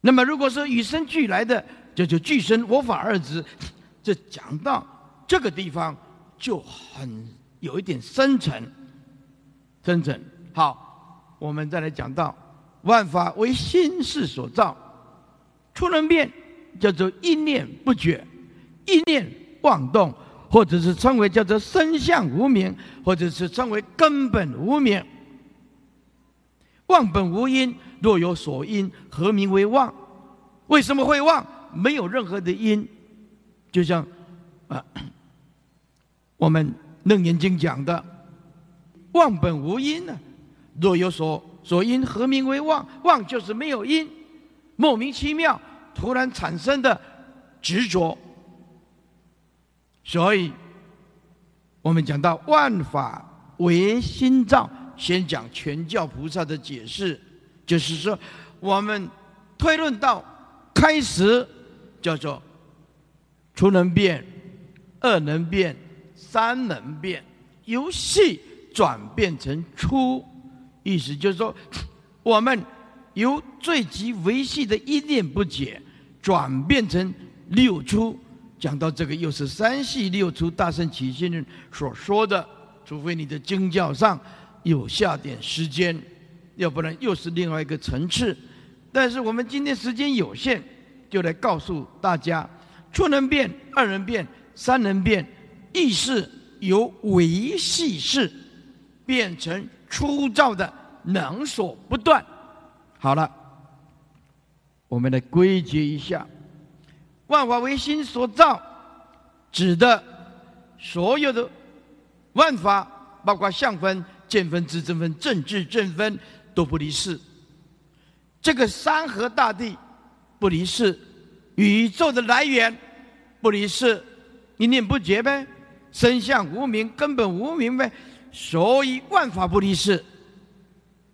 那么如果说与生俱来的，这就俱生我法二字，这讲到这个地方就很有一点深沉，深沉。好，我们再来讲到万法为心事所造，出能变叫做一念不绝，一念妄动，或者是称为叫做身相无名，或者是称为根本无名。妄本无因，若有所因，何名为妄？为什么会妄？没有任何的因，就像啊，我们楞严经讲的，妄本无因呢。若有所所因，何名为妄？妄就是没有因，莫名其妙突然产生的执着。所以，我们讲到万法唯心造。先讲全教菩萨的解释，就是说，我们推论到开始叫做初能变、二能变、三能变，由细转变成粗，意思就是说，我们由最极维系的一念不解，转变成六粗。讲到这个，又是三系六粗大圣起信论所说的，除非你的经教上。有下点时间，要不然又是另外一个层次。但是我们今天时间有限，就来告诉大家：初能变、二能变、三能变，意识由维系式变成粗糙的能所不断。好了，我们来归结一下：万法唯心所造，指的所有的万法，包括相分。见分、知正分、正智正分都不离世，这个山河大地不离世，宇宙的来源不离世，一念不绝呗，身相无名，根本无名呗，所以万法不离世，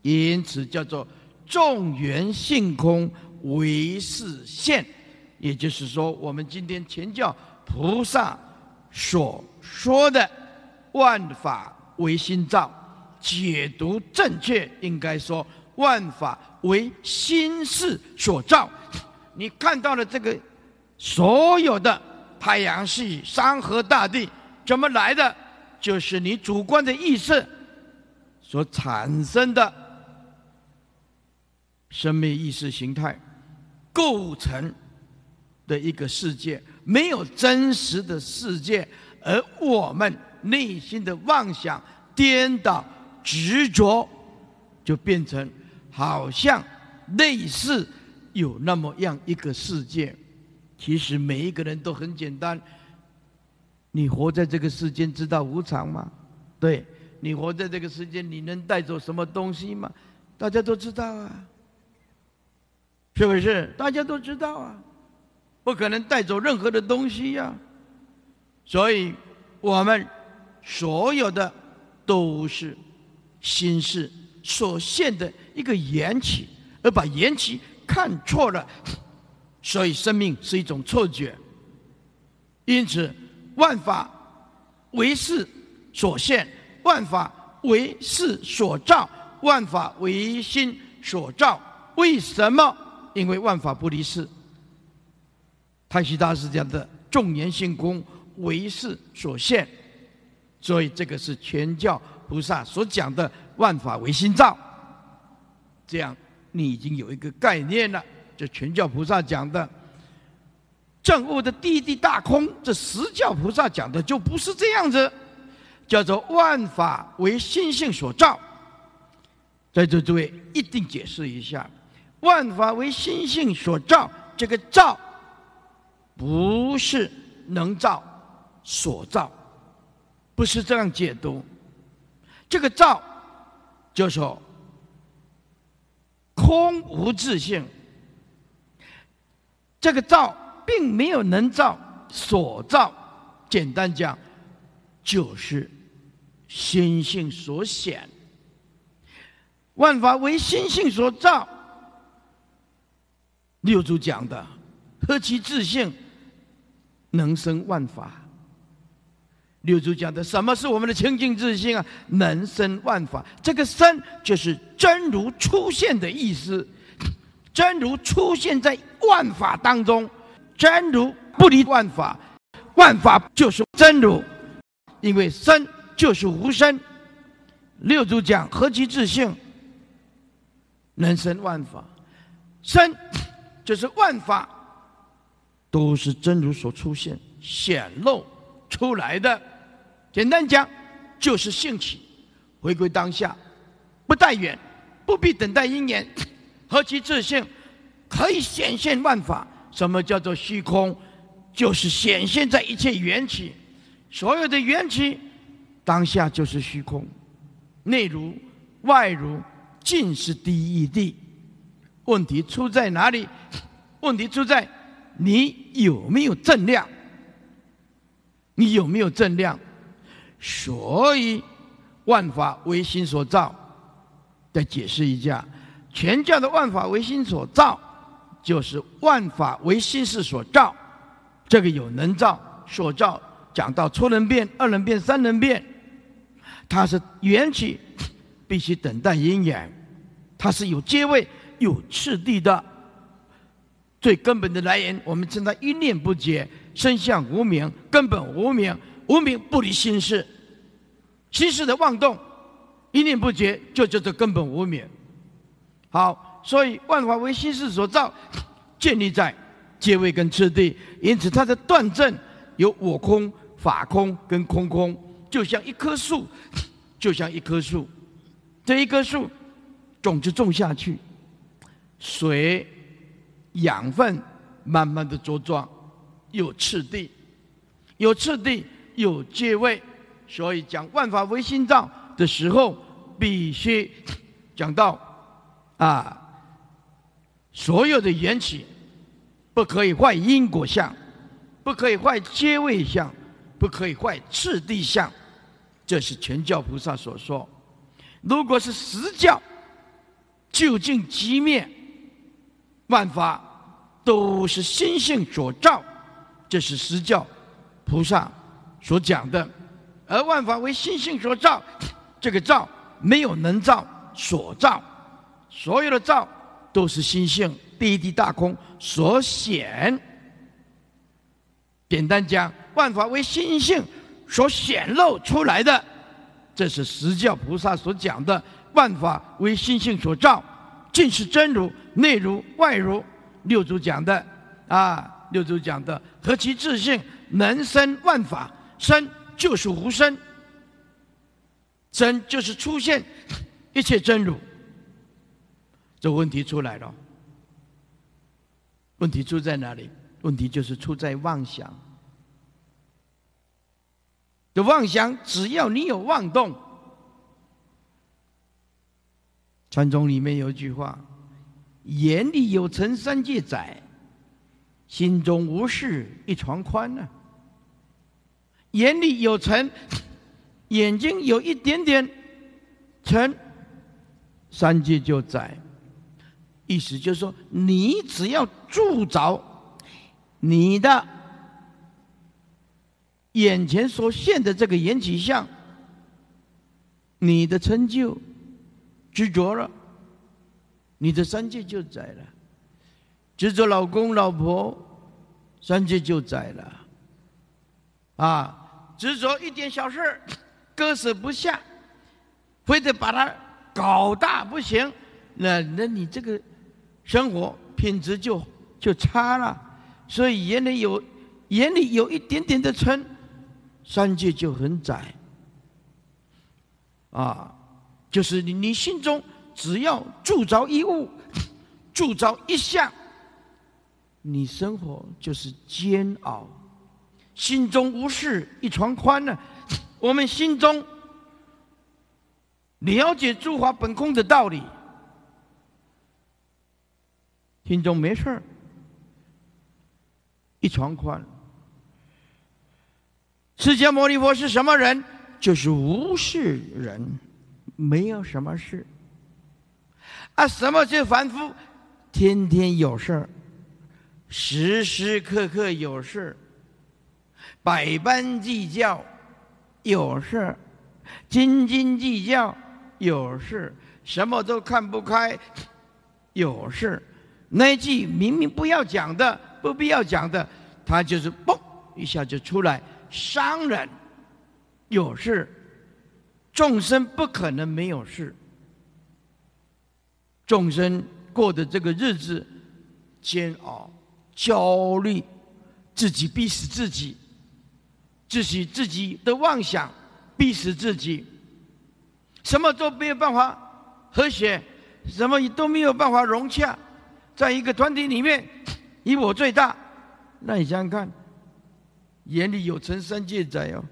因此叫做众缘性空唯是现，也就是说，我们今天前教菩萨所说的万法唯心造。解读正确，应该说万法为心事所造。你看到了这个所有的太阳系、山河大地怎么来的？就是你主观的意识所产生的生命意识形态构成的一个世界，没有真实的世界，而我们内心的妄想颠倒。执着就变成好像类似有那么样一个世界，其实每一个人都很简单。你活在这个世间，知道无常吗？对你活在这个世间，你能带走什么东西吗？大家都知道啊，是不是？大家都知道啊，不可能带走任何的东西呀。所以，我们所有的都是。心事所现的一个缘起，而把缘起看错了，所以生命是一种错觉。因此，万法为事所现，万法为事所造，万法为心所造。为什么？因为万法不离事。太虚大师讲的“众缘性空，为事所现”，所以这个是全教。菩萨所讲的万法唯心造，这样你已经有一个概念了。这全教菩萨讲的正悟的地地大空，这十教菩萨讲的就不是这样子，叫做万法为心性所造。在座诸位一定解释一下，万法为心性所造，这个造不是能造所造，不是这样解读。这个造，就说空无自性。这个造并没有能造所造，简单讲，就是心性所显。万法为心性所造。六祖讲的，何其自性，能生万法。六祖讲的，什么是我们的清净自性啊？能生万法，这个生就是真如出现的意思。真如出现在万法当中，真如不离万法，万法就是真如，因为生就是无生。六祖讲何其自性，能生万法，生就是万法都是真如所出现显露出来的。简单讲，就是兴起，回归当下，不待远，不必等待因缘。何其自信，可以显现万法。什么叫做虚空？就是显现在一切缘起，所有的缘起，当下就是虚空。内如外如，尽是第一地。问题出在哪里？问题出在你有没有正量？你有没有正量？所以万法唯心所造。再解释一下。全教的万法唯心所造，就是万法唯心事所造。这个有能造、所造，讲到初能变、二能变、三能变，它是缘起，必须等待因缘，它是有阶位、有次第的。最根本的来源，我们称它一念不绝，生相无名，根本无名，无名不离心事，心事的妄动，一念不绝，就叫做根本无名。好，所以万法为心事所造，建立在界位跟次第，因此它的断证有我空、法空跟空空，就像一棵树，就像一棵树，这一棵树种子种下去，水、养分慢慢的茁壮，有次第，有次第，有阶位，所以讲万法唯心造的时候，必须讲到。啊，所有的缘起不可以坏因果相，不可以坏阶位相，不可以坏次第相，这是全教菩萨所说。如果是实教，究竟即灭，万法都是心性所造，这是实教菩萨所讲的。而万法为心性所造，这个造没有能造所造。所有的造都是心性第一地大空所显。简单讲，万法为心性所显露出来的，这是十教菩萨所讲的。万法为心性所造，尽是真如，内如外如。六祖讲的啊，六祖讲的何其自信，能生万法，生就是无生，真就是出现 一切真如。这问题出来了，问题出在哪里？问题就是出在妄想。这妄想，只要你有妄动，传宗里面有一句话：“眼里有尘三界窄，心中无事一床宽”呢。眼里有尘，眼睛有一点点尘，三界就窄。意思就是说，你只要住着你的眼前所现的这个缘起相，你的成就执着了，你的三界就窄了；执着老公老婆，三界就窄了。啊，执着一点小事割舍不下，非得把它搞大不行，那那你这个。生活品质就就差了，所以眼里有眼里有一点点的尘，三界就很窄。啊，就是你你心中只要铸着一物，铸着一项，你生活就是煎熬。心中无事一床宽呢，我们心中了解诸法本空的道理。心中没事儿，一床宽。释迦牟尼佛是什么人？就是无事人，没有什么事。啊，什么叫凡夫？天天有事儿，时时刻刻有事儿百般计较有事斤斤计较有事什么都看不开有事那句明明不要讲的、不必要讲的，他就是嘣一下就出来，伤人有事，众生不可能没有事。众生过的这个日子煎熬、焦虑，自己逼死自己，自己自己的妄想逼死自己，什么都没有办法和谐，什么也都没有办法融洽。在一个团体里面，以我最大，那你想想看，眼里有成三界在哦，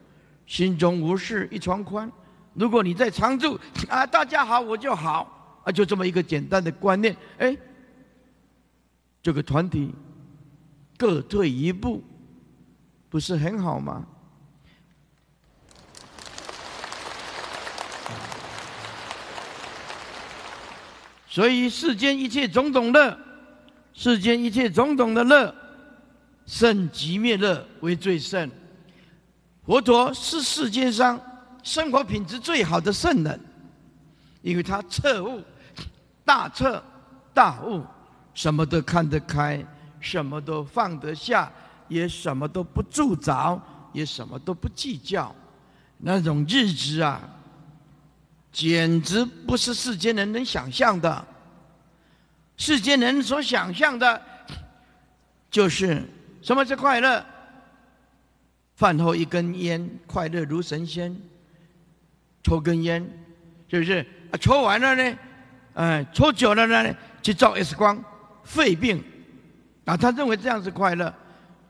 心中无事一床宽。如果你在常住啊，大家好我就好啊，就这么一个简单的观念，哎，这个团体各退一步，不是很好吗？所以世间一切种种乐。世间一切种种的乐，胜极灭乐为最胜。佛陀是世间上生活品质最好的圣人，因为他彻悟、大彻大悟，什么都看得开，什么都放得下，也什么都不住着，也什么都不计较。那种日子啊，简直不是世间人能想象的。世间人所想象的，就是什么是快乐？饭后一根烟，快乐如神仙。抽根烟，是不是？啊，抽完了呢，哎，抽久了呢，去照 X 光，肺病。啊，他认为这样是快乐。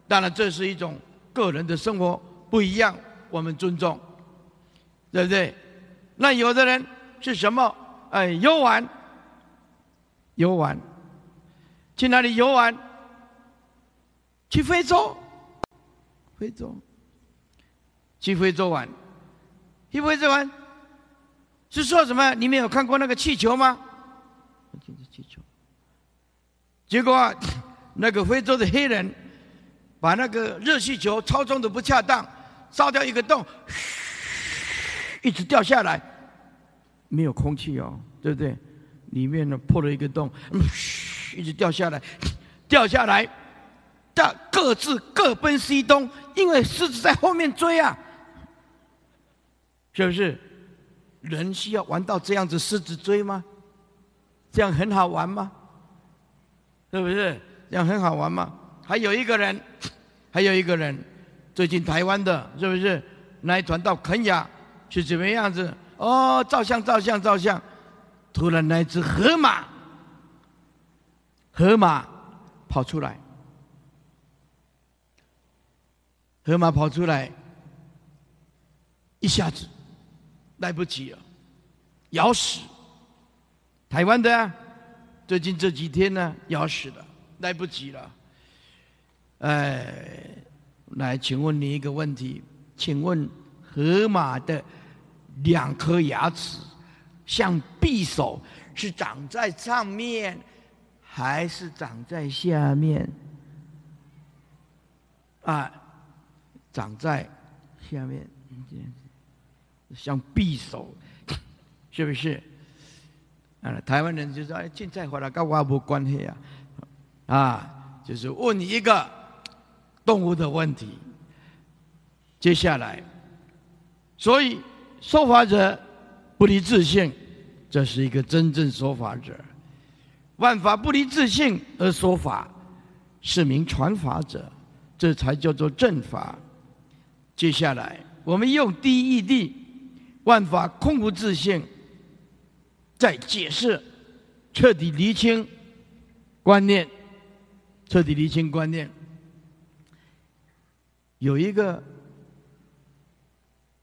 当然，这是一种个人的生活不一样，我们尊重，对不对？那有的人是什么？哎，游玩。游玩，去哪里游玩？去非洲，非洲，去非洲玩，去非洲玩，是说什么？你们有看过那个气球吗？气球。结果那个非洲的黑人把那个热气球操纵的不恰当，烧掉一个洞，一直掉下来，没有空气哦，对不对？里面呢破了一个洞，嘘，一直掉下来，掉下来，大各自各奔西东，因为狮子在后面追啊，是不是？人需要玩到这样子，狮子追吗？这样很好玩吗？是不是？这样很好玩吗？还有一个人，还有一个人，最近台湾的，是不是？那一团到肯雅是怎么样子？哦，照相，照相，照相。突然，那只河马，河马跑出来，河马跑出来，一下子来不及了，咬死台湾的。最近这几天呢，咬死了，来不及了。哎，来，请问你一个问题，请问河马的两颗牙齿？像匕首是长在上面，还是长在下面？啊，长在下面，像匕首，是不是？啊，台湾人就说：“哎，现在回来跟我无关系啊！”啊，就是问一个动物的问题。接下来，所以说法者。不离自性，这是一个真正说法者；万法不离自性而说法，是名传法者，这才叫做正法。接下来，我们用第一义，万法空无自性，再解释，彻底厘清观念，彻底厘清观念。有一个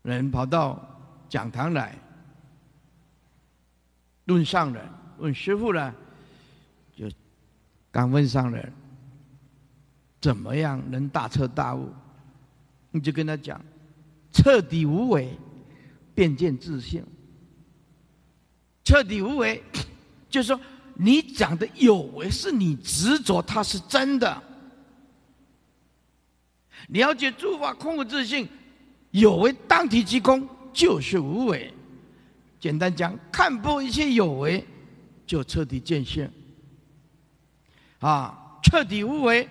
人跑到讲堂来。问上人，问师傅呢，就敢问上人，怎么样能大彻大悟？你就跟他讲，彻底无为，便见自性。彻底无为，就是说你讲的有为是你执着它是真的。了解诸法空无自性，有为当体即空，就是无为。简单讲，看破一切有为，就彻底见性。啊，彻底无为，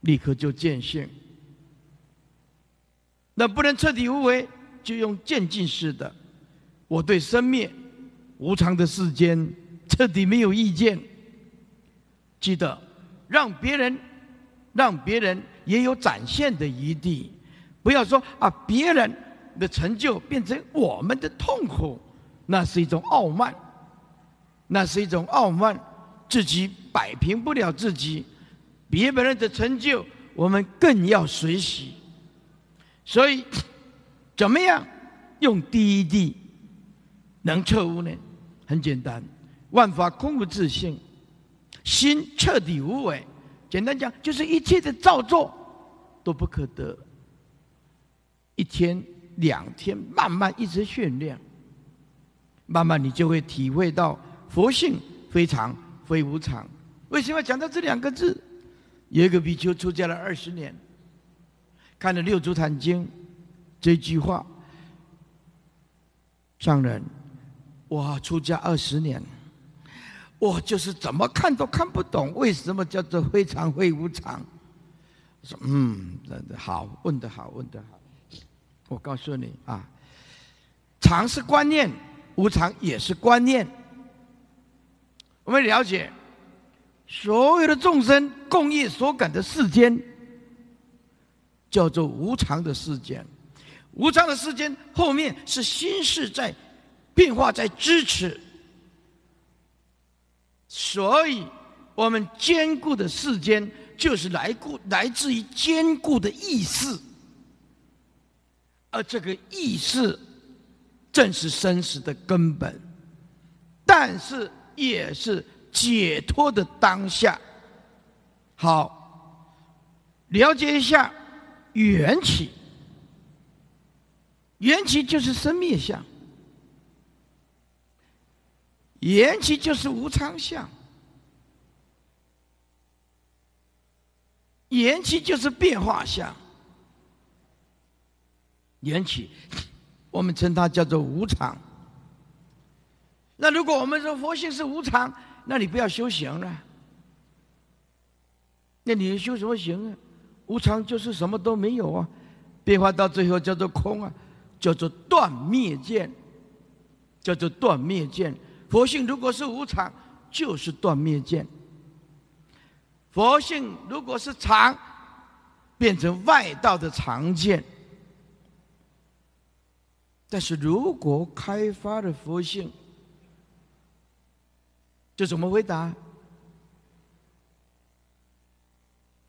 立刻就见性。那不能彻底无为，就用渐进式的。我对生灭无常的世间彻底没有意见。记得让别人，让别人也有展现的余地，不要说啊，别人的成就变成我们的痛苦，那是一种傲慢，那是一种傲慢，自己摆平不了自己，别人的成就我们更要学习。所以，怎么样用第一地能彻悟呢？很简单，万法空无自性，心彻底无为。简单讲，就是一切的造作都不可得。一天、两天，慢慢一直训练，慢慢你就会体会到佛性非常非无常。为什么讲到这两个字？有一个比丘出家了二十年。看了《六祖坛经》这句话，上人，我出家二十年，我就是怎么看都看不懂，为什么叫做非常非无常？说嗯，好，问得好，问得好。我告诉你啊，常是观念，无常也是观念。我们了解，所有的众生共业所感的世间。叫做无常的世间，无常的世间后面是心事在变化，在支持。所以，我们坚固的世间就是来固来自于坚固的意识，而这个意识正是生死的根本，但是也是解脱的当下。好，了解一下。缘起，缘起就是生灭相，缘起就是无常相，缘起就是变化相，缘起，我们称它叫做无常。那如果我们说佛性是无常，那你不要修行了，那你修什么行啊？无常就是什么都没有啊，变化到最后叫做空啊，叫做断灭见，叫做断灭见。佛性如果是无常，就是断灭见；佛性如果是常，变成外道的常见。但是如果开发了佛性，就怎么回答？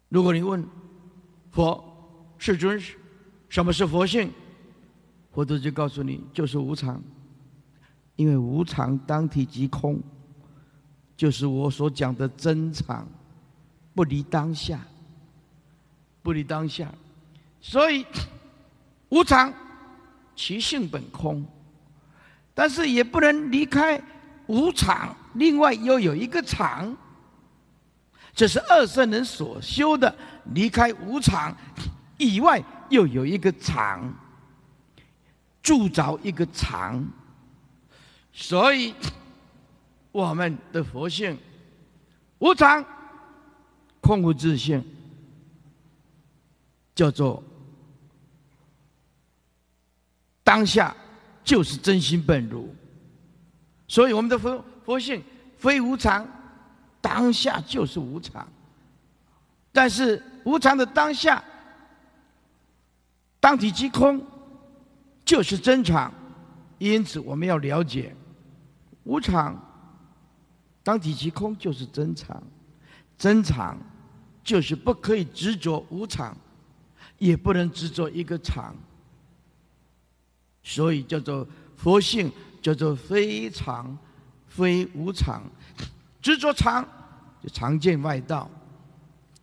如果你问？佛，世尊，什么是佛性？佛陀就告诉你，就是无常。因为无常当体即空，就是我所讲的真常，不离当下，不离当下。所以无常，其性本空，但是也不能离开无常。另外又有一个常。这是二圣人所修的，离开无常以外，又有一个常，铸造一个常。所以，我们的佛性无常、空无自性，叫做当下就是真心本如。所以，我们的佛佛性非无常。当下就是无常，但是无常的当下，当体即空，就是真常。因此，我们要了解无常，当体即空就是真常，真常就是不可以执着无常，也不能执着一个常，所以叫做佛性，叫做非常非无常。执着常，就常见外道；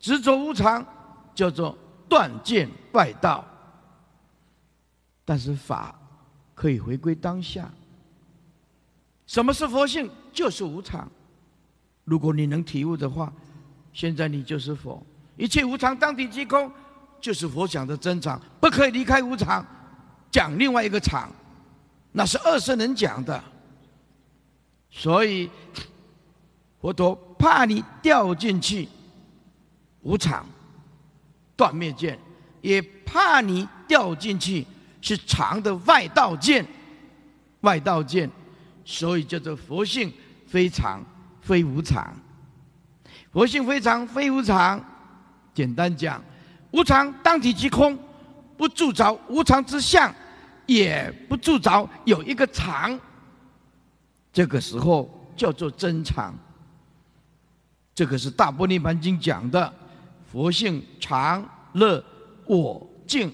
执着无常，叫做断见外道。但是法可以回归当下。什么是佛性？就是无常。如果你能体悟的话，现在你就是佛。一切无常当体即空，就是佛讲的真常，不可以离开无常。讲另外一个场，那是二圣人讲的。所以。佛陀怕你掉进去无常断灭见，也怕你掉进去是常的外道见，外道见，所以叫做佛性非常非无常。佛性非常非无常，简单讲，无常当体即空，不住着无常之相，也不住着有一个常。这个时候叫做真常。这个是《大波涅盘经》讲的，佛性常乐我净，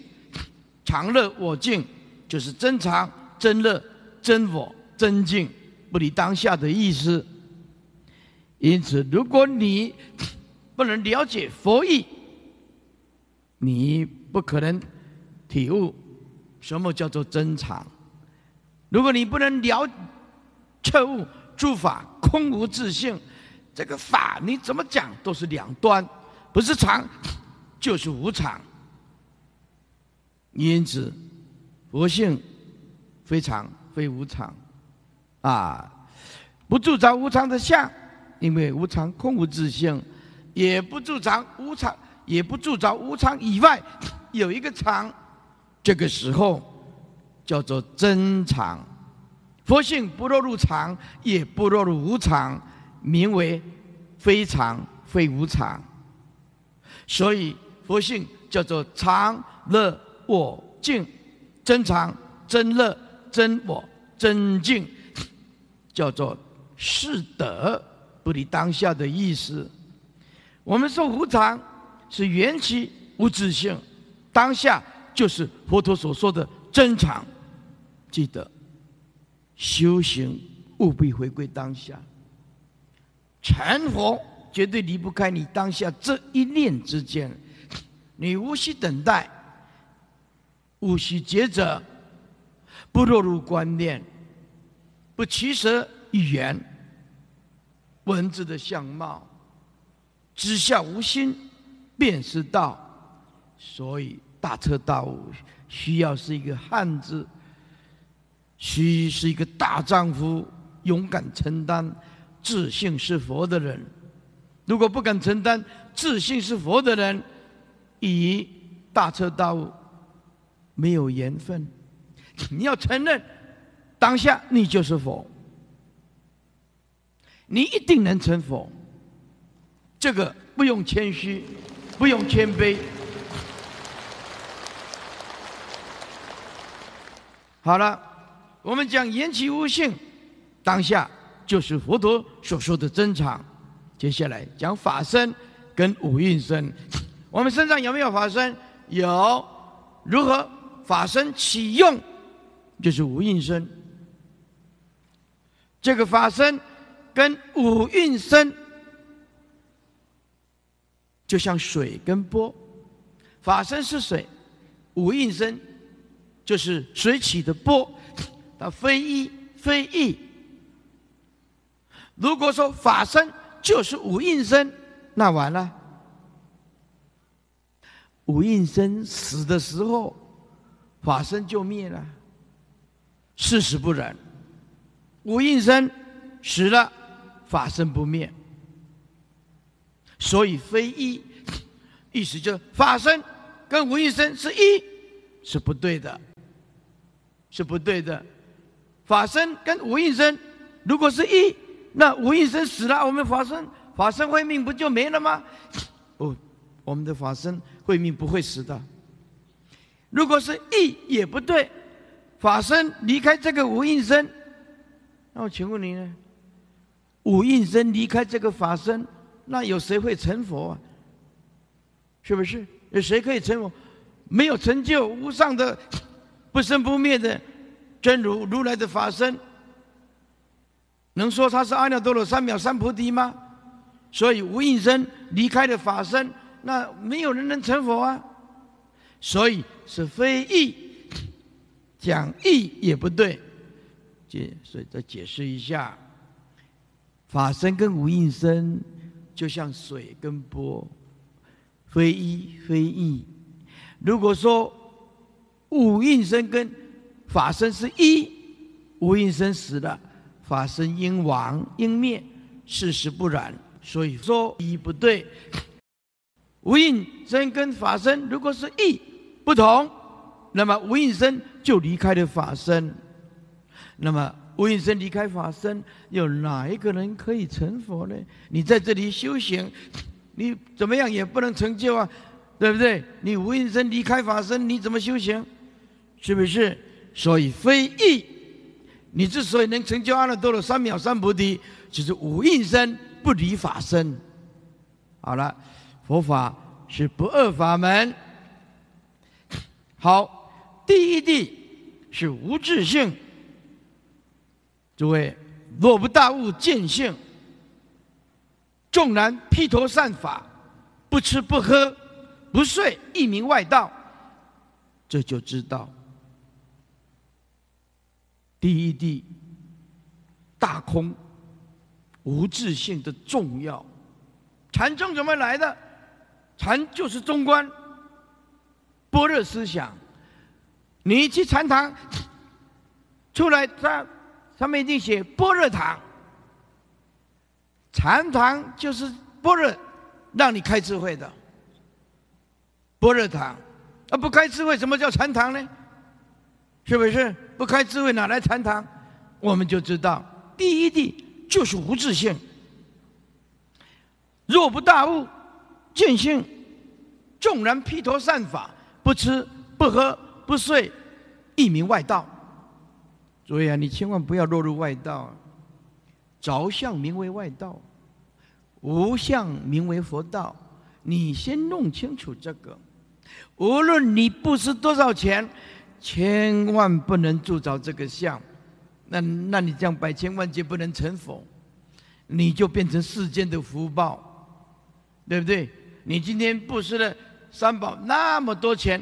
常乐我净就是真常、真乐、真我、真净，不离当下的意思。因此，如果你 不能了解佛意，你不可能体悟什么叫做真常。如果你不能了彻悟诸法空无自性。这个法你怎么讲都是两端，不是常就是无常。因此，佛性非常非无常，啊，不住着无常的相，因为无常空无自性，也不住着无常，也不住着无常以外有一个常，这个时候叫做真常。佛性不落入常，也不落入无常。名为非常非无常，所以佛性叫做常乐我净，真常真乐真我真净，叫做是德不离当下的意思。我们说无常是缘起无自性，当下就是佛陀所说的真常。记得修行务必回归当下。成佛绝对离不开你当下这一念之间，你无需等待，无需抉择，不落入观念，不取舍语言、文字的相貌，知下无心，便是道。所以大彻大悟需要是一个汉子，需是一个大丈夫，勇敢承担。自信是佛的人，如果不敢承担自信是佛的人，与大彻大悟没有缘分。你要承认，当下你就是佛，你一定能成佛。这个不用谦虚，不用谦卑。好了，我们讲言起无性，当下。就是佛陀所说的真常。接下来讲法身跟五蕴身。我们身上有没有法身？有。如何法身启用？就是五蕴身。这个法身跟五蕴身，就像水跟波。法身是水，五蕴身就是水起的波，它非一非异。如果说法身就是五应身，那完了。五应身死的时候，法身就灭了。事实不然，五应身死了，法身不灭。所以非一，意思就是法身跟无应身是一，是不对的，是不对的。法身跟无应身如果是一。那无印身死了，我们法身法身慧命不就没了吗？不，我们的法身慧命不会死的。如果是意也不对，法身离开这个无印身，那我请问你呢？无印身离开这个法身，那有谁会成佛啊？是不是？有谁可以成佛？没有成就无上的不生不灭的真如如来的法身。能说他是阿耨多罗三藐三菩提吗？所以无应身离开了法身，那没有人能成佛啊。所以是非义，讲义也不对。解，所以再解释一下，法身跟无应身就像水跟波，非一非义。如果说无应身跟法身是一，无应身死了。法身应亡应灭，事实不然。所以说一不对。无应身跟法身如果是一不同，那么无应身就离开了法身。那么无应身离开法身，有哪一个人可以成佛呢？你在这里修行，你怎么样也不能成就啊，对不对？你无应身离开法身，你怎么修行？是不是？所以非意，你之所以能成就阿耨多罗三藐三菩提，就是无应身不离法身。好了。佛法是不二法门。好，第一地是无自性。诸位，若不大悟见性，纵然披头散发，不吃不喝不睡，一名外道，这就知道第一地大空无自性的重要。禅宗怎么来的？禅就是中观，般若思想。你去禅堂，出来它上面一定写般若堂。禅堂就是般若，让你开智慧的。般若堂，啊不开智慧，什么叫禅堂呢？是不是？不开智慧哪来禅堂？我们就知道，第一地就是无自性。若不大悟。见性，纵然披头散发，不吃不喝不睡，一名外道。所以啊，你千万不要落入外道。着相名为外道，无相名为佛道。你先弄清楚这个。无论你布施多少钱，千万不能铸造这个像。那那你这样百千万劫不能成佛，你就变成世间的福报，对不对？你今天布施了三宝那么多钱，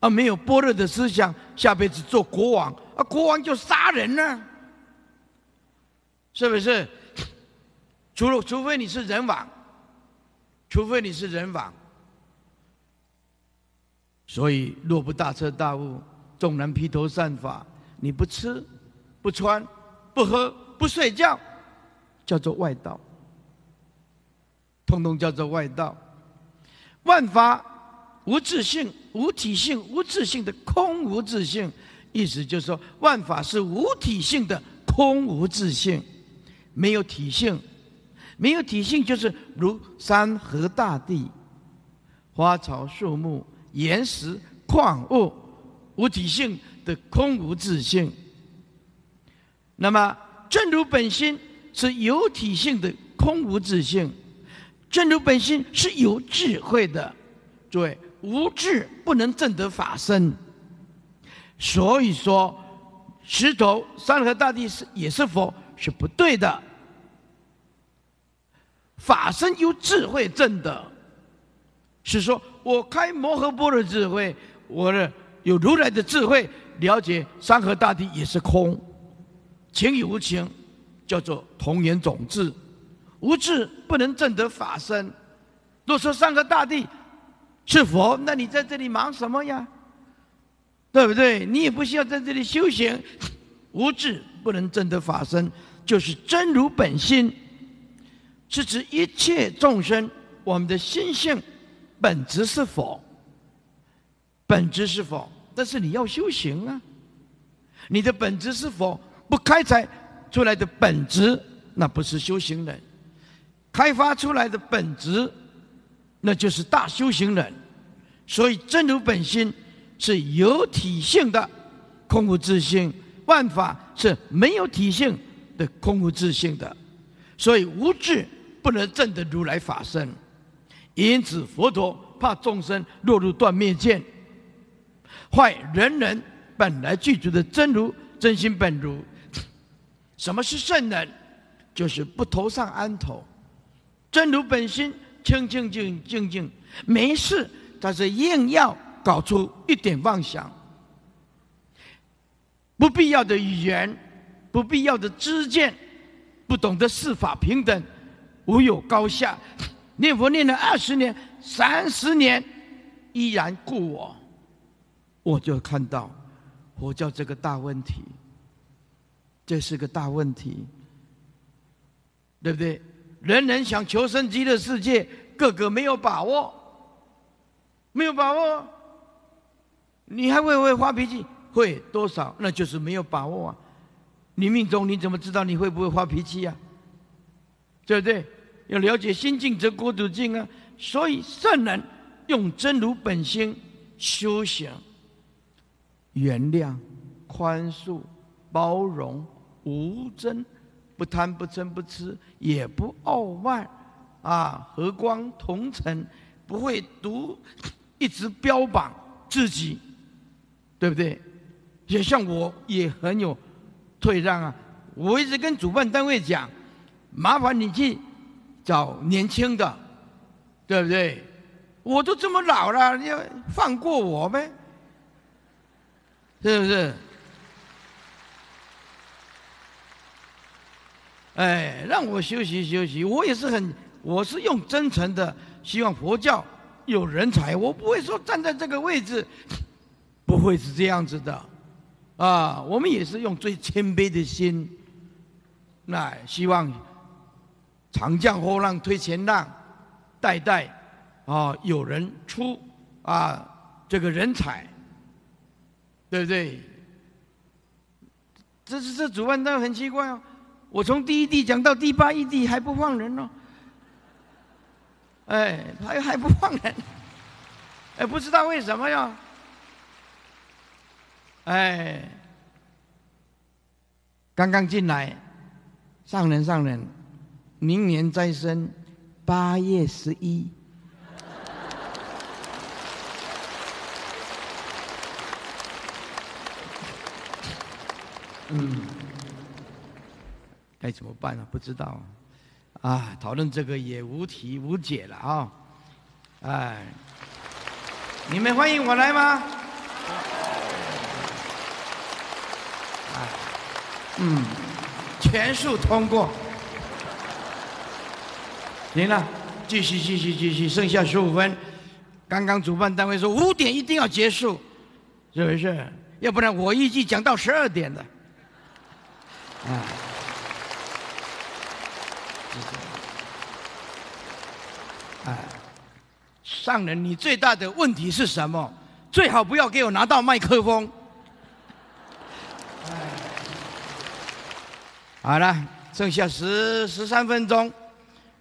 啊，没有般若的思想，下辈子做国王，啊，国王就杀人呢，是不是？除了除非你是人王，除非你是人王，所以若不大彻大悟，纵然披头散发，你不吃不穿不喝不睡觉，叫做外道。通通叫做外道，万法无自性、无体性、无自性的空无自性，意思就是说，万法是无体性的空无自性，没有体性，没有体性就是如山河大地、花草树木、岩石矿物，无体性的空无自性。那么正如本心是有体性的空无自性。真如本心是有智慧的，诸位无智不能证得法身。所以说，石头、山河大地是也是佛是不对的。法身由智慧证的，是说我开摩诃般若智慧，我的有如来的智慧，了解山河大地也是空，情与无情，叫做同源种智。无智不能证得法身。若说山河大地是佛，那你在这里忙什么呀？对不对？你也不需要在这里修行。无智不能证得法身，就是真如本心，是指一切众生我们的心性本质是佛，本质是佛。但是你要修行啊，你的本质是佛，不开采出来的本质，那不是修行人。开发出来的本质，那就是大修行人。所以真如本心是有体性的空无自性，万法是没有体性的空无自性的。所以无智不能证得如来法身。因此佛陀怕众生落入断灭见，坏人人本来具足的真如真心本如。什么是圣人？就是不头上安头。真如本心，清清净净净，没事，但是硬要搞出一点妄想，不必要的语言，不必要的知见，不懂得四法平等，无有高下。念佛念了二十年、三十年，依然故我，我就看到佛教这个大问题，这是个大问题，对不对？人人想求生极乐世界，个个没有把握，没有把握，你还会不会发脾气？会多少？那就是没有把握啊！你命中你怎么知道你会不会发脾气呀？对不对？要了解心境则国土静啊！所以圣人用真如本心修行，原谅、宽恕、包容、无争。不贪不嗔不痴，也不傲慢，啊，和光同尘，不会独一直标榜自己，对不对？也像我也很有退让啊。我一直跟主办单位讲，麻烦你去找年轻的，对不对？我都这么老了，你要放过我呗，是不是？哎，让我休息休息。我也是很，我是用真诚的，希望佛教有人才。我不会说站在这个位置，不会是这样子的，啊，我们也是用最谦卑的心，那希望长江后浪推前浪，代代啊有人出啊这个人才，对不对？这是这主办单位很奇怪哦。我从第一地讲到第八一地还不放人呢，哎，还还不放人，哎，不知道为什么呀？哎，刚刚进来，上人上人，明年再生，八月十一，嗯。该怎么办呢？不知道，啊，讨论这个也无题无解了啊！哎，你们欢迎我来吗？啊，嗯，全数通过。行了，继续继续继续，剩下十五分。刚刚主办单位说五点一定要结束，是不是？要不然我预计讲到十二点的。啊。哎，上人，你最大的问题是什么？最好不要给我拿到麦克风。好了，剩下十十三分钟。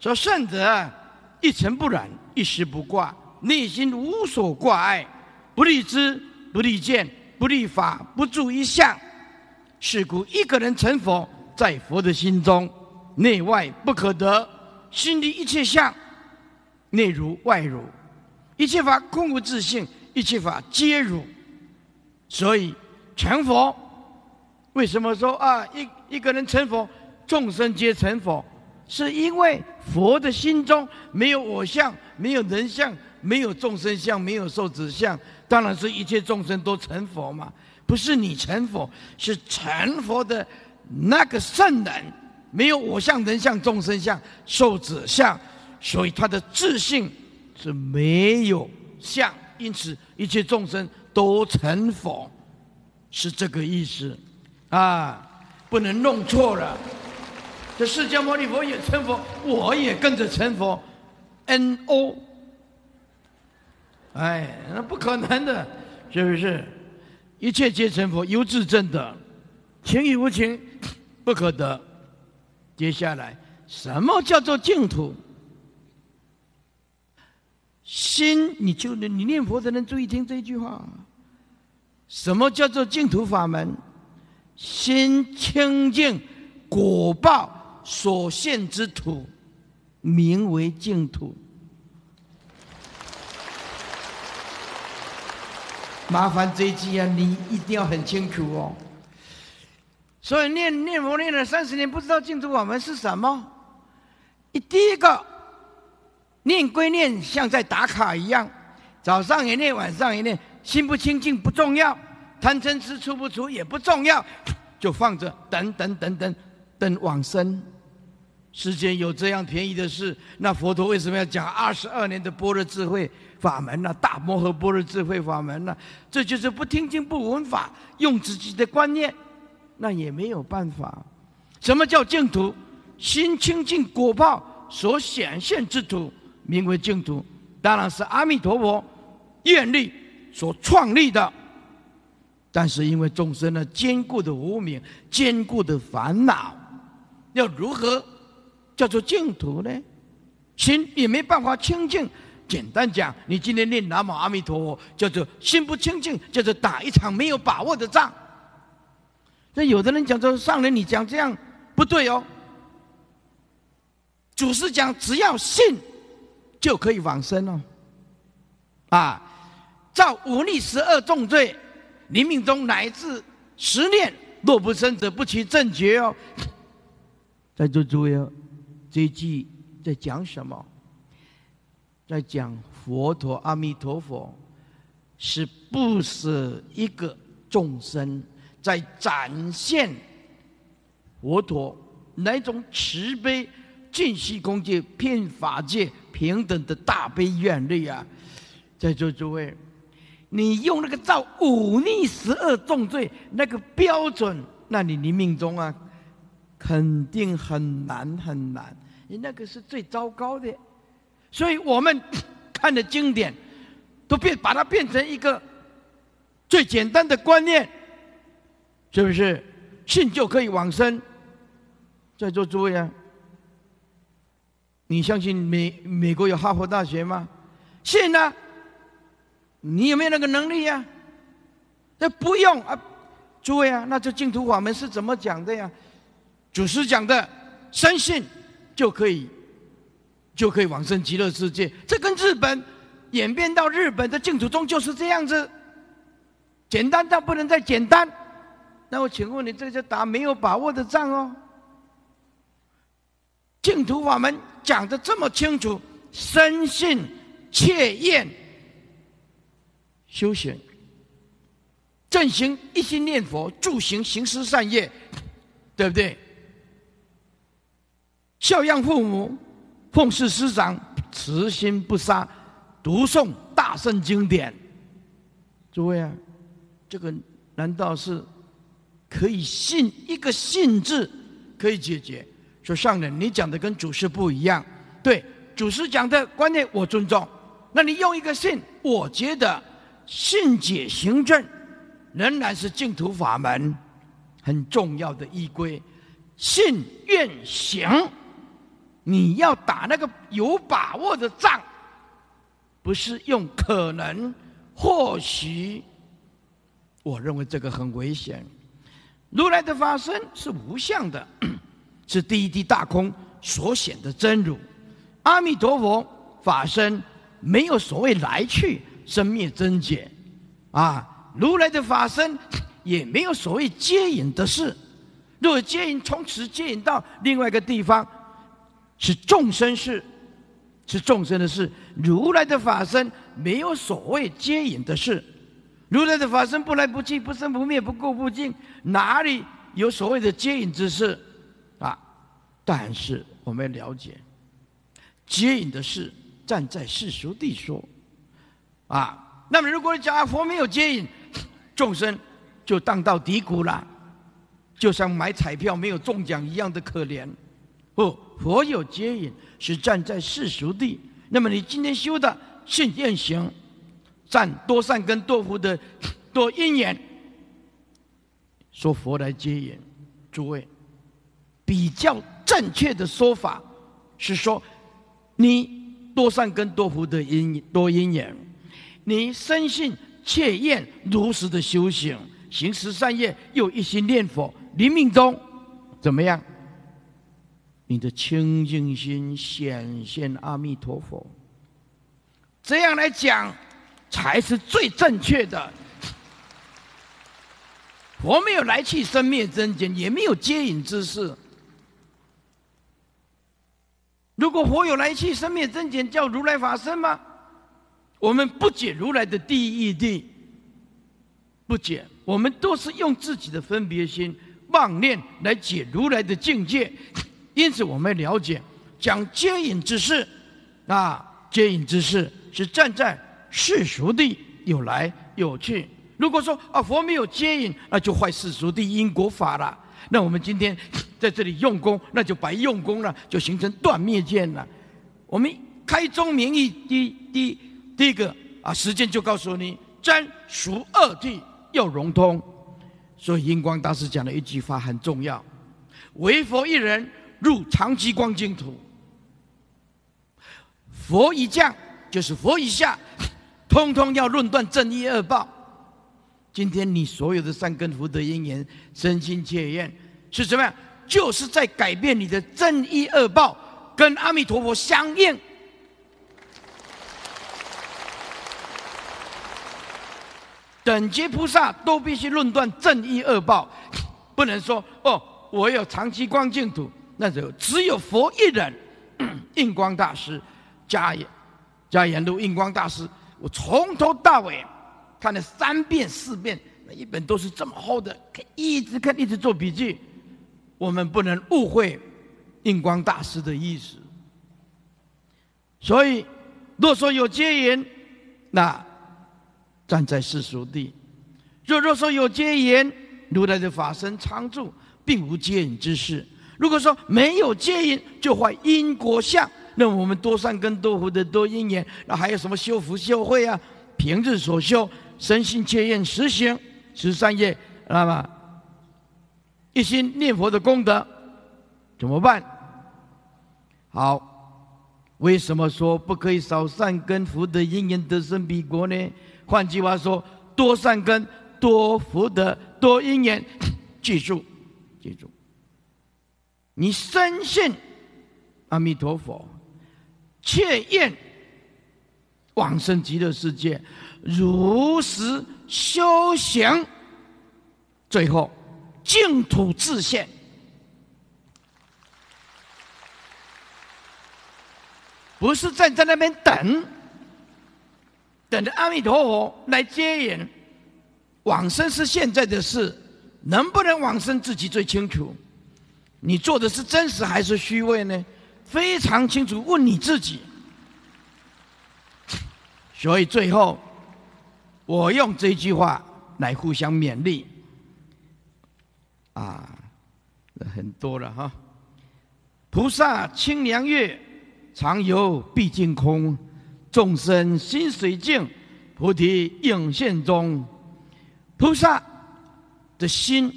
说圣者一尘不染，一时不挂，内心无所挂碍，不立知，不立见，不立法，不住一相。是故一个人成佛，在佛的心中，内外不可得，心里一切相。内如外如，一切法空无自性，一切法皆如。所以成佛，为什么说啊一一个人成佛，众生皆成佛？是因为佛的心中没有我相，没有人相，没有众生相，没有受子相，当然是一切众生都成佛嘛。不是你成佛，是成佛的那个圣人，没有我相、人相、众生相、受子相。所以他的自信是没有相，因此一切众生都成佛，是这个意思，啊，不能弄错了。这释迦牟尼佛也成佛，我也跟着成佛，N O，哎，那不可能的，是不是？一切皆成佛，由自证的，情与无情不可得。接下来，什么叫做净土？心，你就你念佛的人注意听这句话。什么叫做净土法门？心清净，果报所现之土，名为净土。麻烦这一句啊，你一定要很清楚哦。所以念念佛念了三十年，不知道净土法门是什么？一第一个。念归念，像在打卡一样，早上也念，晚上也念，心不清净不重要，贪嗔痴出不出也不重要，就放着，等等等等，等往生。世间有这样便宜的事，那佛陀为什么要讲二十二年的般若智慧法门呢？大摩诃般若智慧法门呢？这就是不听经不闻法，用自己的观念，那也没有办法。什么叫净土？心清净果报。所显现之土，名为净土，当然是阿弥陀佛愿力所创立的。但是因为众生呢坚固的无名、坚固的烦恼，要如何叫做净土呢？心也没办法清净。简单讲，你今天念南无阿弥陀佛，叫做心不清净，叫做打一场没有把握的仗。那有的人讲说，上人你讲这样不对哦。祖师讲，只要信就可以往生哦。啊，造五逆十二重罪。临命中乃至十念，若不生者不起正觉哦。在座诸位，这句在讲什么？在讲佛陀阿弥陀佛是不舍一个众生，在展现佛陀那种慈悲、尽虚空界、遍法界平等的大悲愿力啊！在座诸位。你用那个造五逆十二重罪那个标准，那你你命中啊，肯定很难很难。你那个是最糟糕的，所以我们 看的经典，都变把它变成一个最简单的观念，是不是？信就可以往生。在座诸位啊，你相信美美国有哈佛大学吗？信呢？你有没有那个能力呀？那不用啊，诸位啊，那这净土法门是怎么讲的呀？祖师讲的，深信就可以，就可以往生极乐世界。这跟日本演变到日本的净土宗就是这样子，简单到不能再简单。那我请问你，这就打没有把握的仗哦。净土法门讲的这么清楚，深信切验。修行，正行一心念佛，助行行施善业，对不对？孝养父母，奉事师长，慈心不杀，读诵大圣经典。诸位啊，这个难道是可以信一个信字可以解决？说上人，你讲的跟祖师不一样。对，祖师讲的观念我尊重。那你用一个信，我觉得。信解行证，仍然是净土法门很重要的依归。信愿行，你要打那个有把握的仗，不是用可能、或许。我认为这个很危险。如来的法身是无相的，是第一地大空所显的真如。阿弥陀佛法身没有所谓来去。生灭增减，啊，如来的法身也没有所谓接引的事。若接引，从此接引到另外一个地方，是众生事，是众生的事。如来的法身没有所谓接引的事。如来的法身不来不去，不生不灭，不垢不净，哪里有所谓的接引之事？啊！但是我们要了解，接引的事，站在世俗地说。啊，那么如果你讲佛没有接引，众生就荡到低谷了，就像买彩票没有中奖一样的可怜。不，佛有接引，是站在世俗地。那么你今天修的信愿行，占多善根多福的多因缘，说佛来接引，诸位比较正确的说法是说，你多善根多福的因多因缘。你深信切愿如实的修行，行十善业，又一心念佛，临命中怎么样？你的清净心显现阿弥陀佛，这样来讲才是最正确的。佛没有来去生灭增减，也没有接引之事。如果佛有来去生灭增减，叫如来法身吗？我们不解如来的第一义谛，不解，我们都是用自己的分别心妄念来解如来的境界。因此，我们了解讲接引之事，啊，接引之事是站在世俗地有来有去。如果说啊佛没有接引，那就坏世俗地因果法了。那我们今天在这里用功，那就白用功了，就形成断灭见了。我们开宗明义，第第第一个啊，时间就告诉你真俗二谛要融通。所以印光大师讲的一句话很重要：为佛一人入长吉光净土。佛一降就是佛一下，通通要论断正义恶报。今天你所有的善根福德因缘，身心切愿，是怎么样？就是在改变你的正义恶报，跟阿弥陀佛相应。等级菩萨都必须论断正义恶报，不能说哦，我有长期光净土，那就只有佛一人。印光大师，加言加言录印光大师，我从头到尾。看了三遍四遍，那一本都是这么厚的，一直看一直做笔记。我们不能误会印光大师的意思。所以，若说有戒言，那站在世俗地；若若说有戒言，如来的法身常住，并无戒引之事。如果说没有戒因，就坏因果相。那我们多善根多福德多因缘，那还有什么修福修慧啊？平日所修。身心切愿实行十三业，那么一心念佛的功德怎么办？好，为什么说不可以少善根福德因缘得生彼国呢？换句话说，多善根多福德多因缘，记住，记住，你深信阿弥陀佛，切愿往生极乐世界。如实修行，最后净土自现，不是站在那边等，等着阿弥陀佛来接引。往生是现在的事，能不能往生自己最清楚。你做的是真实还是虚伪呢？非常清楚，问你自己。所以最后。我用这句话来互相勉励，啊，很多了哈。菩萨清凉月，常游毕竟空；众生心水净，菩提影现中。菩萨的心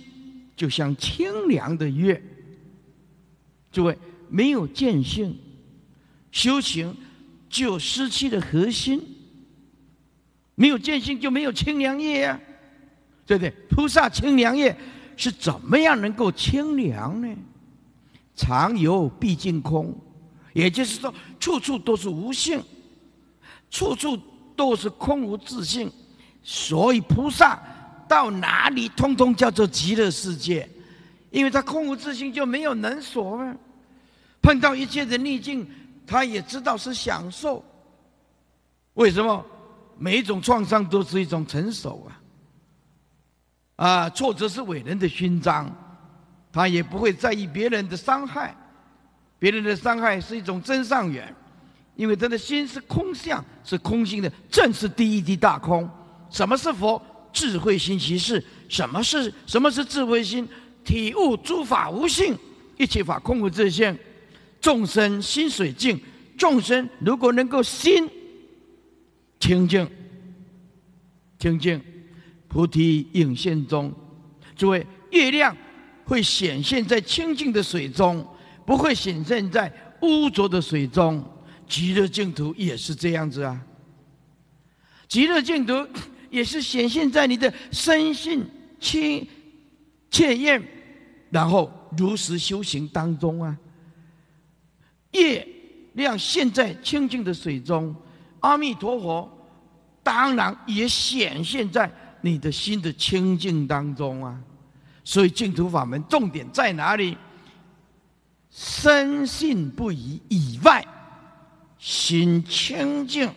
就像清凉的月，诸位没有见性，修行就失去了核心。没有见性就没有清凉业呀，对不对？菩萨清凉业是怎么样能够清凉呢？常游毕竟空，也就是说，处处都是无性，处处都是空无自性，所以菩萨到哪里，通通叫做极乐世界，因为他空无自性，就没有能所啊。碰到一切的逆境，他也知道是享受。为什么？每一种创伤都是一种成熟啊！啊，挫折是伟人的勋章，他也不会在意别人的伤害，别人的伤害是一种真上缘，因为他的心是空相，是空性的，正是第一滴大空。什么是佛？智慧心其事。什么是什么是智慧心？体悟诸法无性，一切法空无自性。众生心水净，众生如果能够心。清净，清净，菩提影现中。诸位，月亮会显现在清净的水中，不会显现在污浊的水中。极乐净土也是这样子啊。极乐净土 也是显现在你的身心清切验，然后如实修行当中啊。月亮现在清净的水中。阿弥陀佛，当然也显现在你的心的清净当中啊！所以净土法门重点在哪里？深信不疑以外，心清净，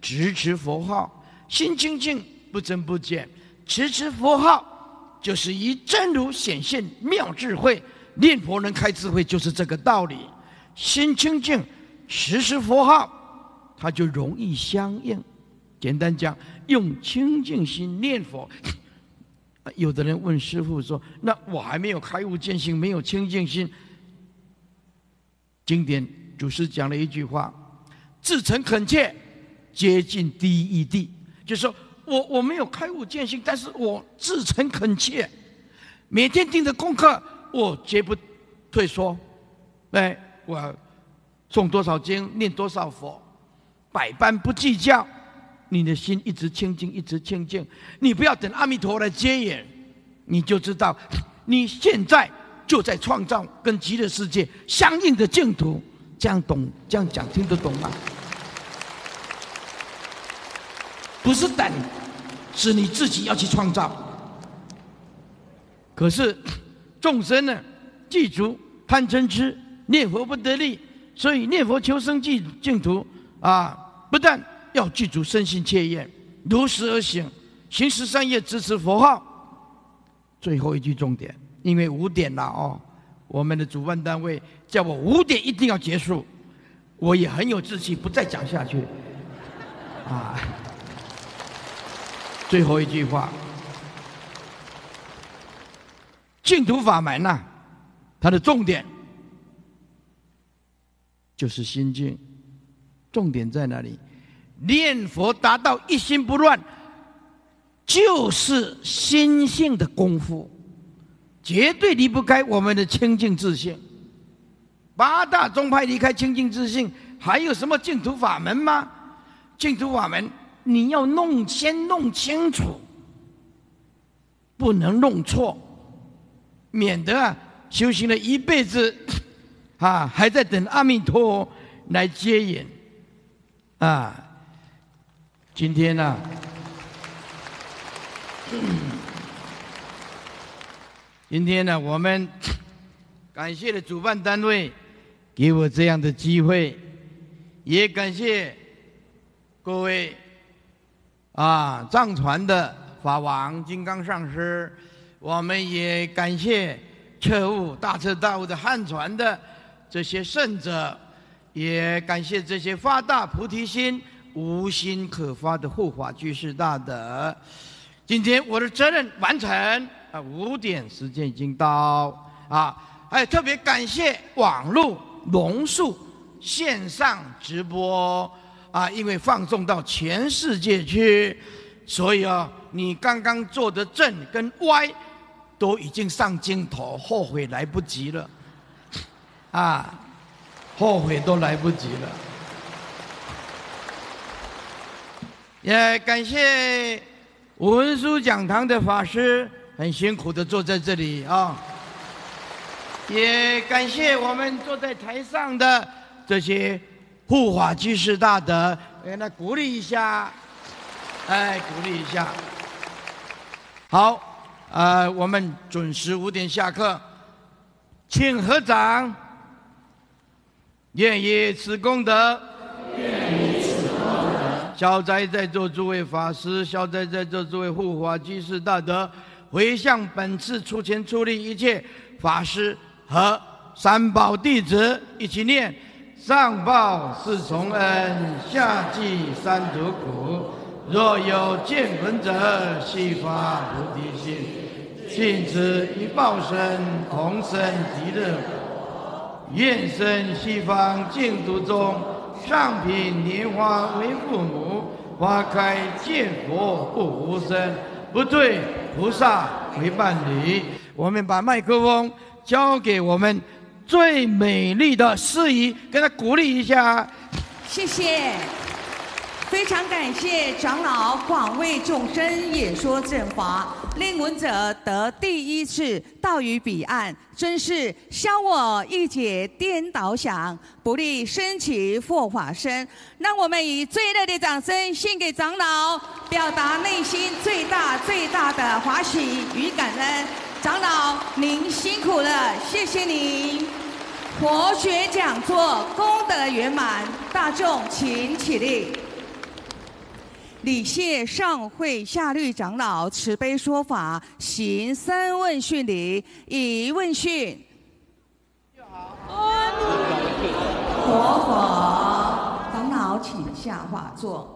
直持佛号，心清净不增不减，持持佛号就是以真如显现妙智慧，念佛能开智慧，就是这个道理。心清净，时时佛号。它就容易相应。简单讲，用清净心念佛，有的人问师傅说：“那我还没有开悟见性，没有清净心。”经典祖师讲了一句话：“至诚恳切，接近第一义谛。”就说我我没有开悟见性，但是我至诚恳切，每天定的功课，我绝不退缩。哎，我诵多少经，念多少佛，百般不计较。你的心一直清净，一直清净。你不要等阿弥陀来接引，你就知道，你现在就在创造跟极乐世界相应的净土。这样懂？这样讲听得懂吗？不是等，是你自己要去创造。可是众生呢，记住贪嗔痴，念佛不得力，所以念佛求生净净土啊，不但。要记住身心切愿，如实而行，行十三业支持佛号。最后一句重点，因为五点了哦，我们的主办单位叫我五点一定要结束，我也很有志气，不再讲下去。啊，最后一句话，净土法门呐，它的重点就是心境，重点在哪里？念佛达到一心不乱，就是心性的功夫，绝对离不开我们的清净自信。八大宗派离开清净自信，还有什么净土法门吗？净土法门，你要弄先弄清楚，不能弄错，免得啊修行了一辈子，啊还在等阿弥陀来接引，啊。今天呢，今天呢，我们感谢了主办单位给我这样的机会，也感谢各位啊藏传的法王金刚上师，我们也感谢彻悟大彻大悟的汉传的这些圣者，也感谢这些发大菩提心。无心可发的护法居士大德，今天我的责任完成啊！五点时间已经到啊！还特别感谢网络龙树线上直播啊，因为放送到全世界去，所以啊，你刚刚做的正跟歪都已经上镜头，后悔来不及了啊！后悔都来不及了。也感谢文殊讲堂的法师很辛苦的坐在这里啊，也感谢我们坐在台上的这些护法居士大德，给他鼓励一下，哎，鼓励一下。好，呃，我们准时五点下课，请合掌，愿以此功德。愿以此功德消灾在座诸位法师，消灾在座诸位护法居士大德，回向本次出钱出力一切法师和三宝弟子一起念：上报四重恩，下济三途苦。若有见闻者，悉发菩提心，尽此一报身，同生极乐国。愿生西方净土中。上品莲花为父母，花开见佛不无声，不对菩萨为伴侣。我们把麦克风交给我们最美丽的司仪，给他鼓励一下。谢谢。非常感谢长老广为众生演说正法，令闻者得第一次到于彼岸，真是消我一解颠倒想，不利升起佛法身。让我们以最热烈的掌声献给长老，表达内心最大最大的欢喜与感恩。长老，您辛苦了，谢谢您。佛学讲座功德圆满，大众请起立。礼谢上会下律长老慈悲说法，行三问讯礼，以问讯。阿弥陀佛，长老请下化座。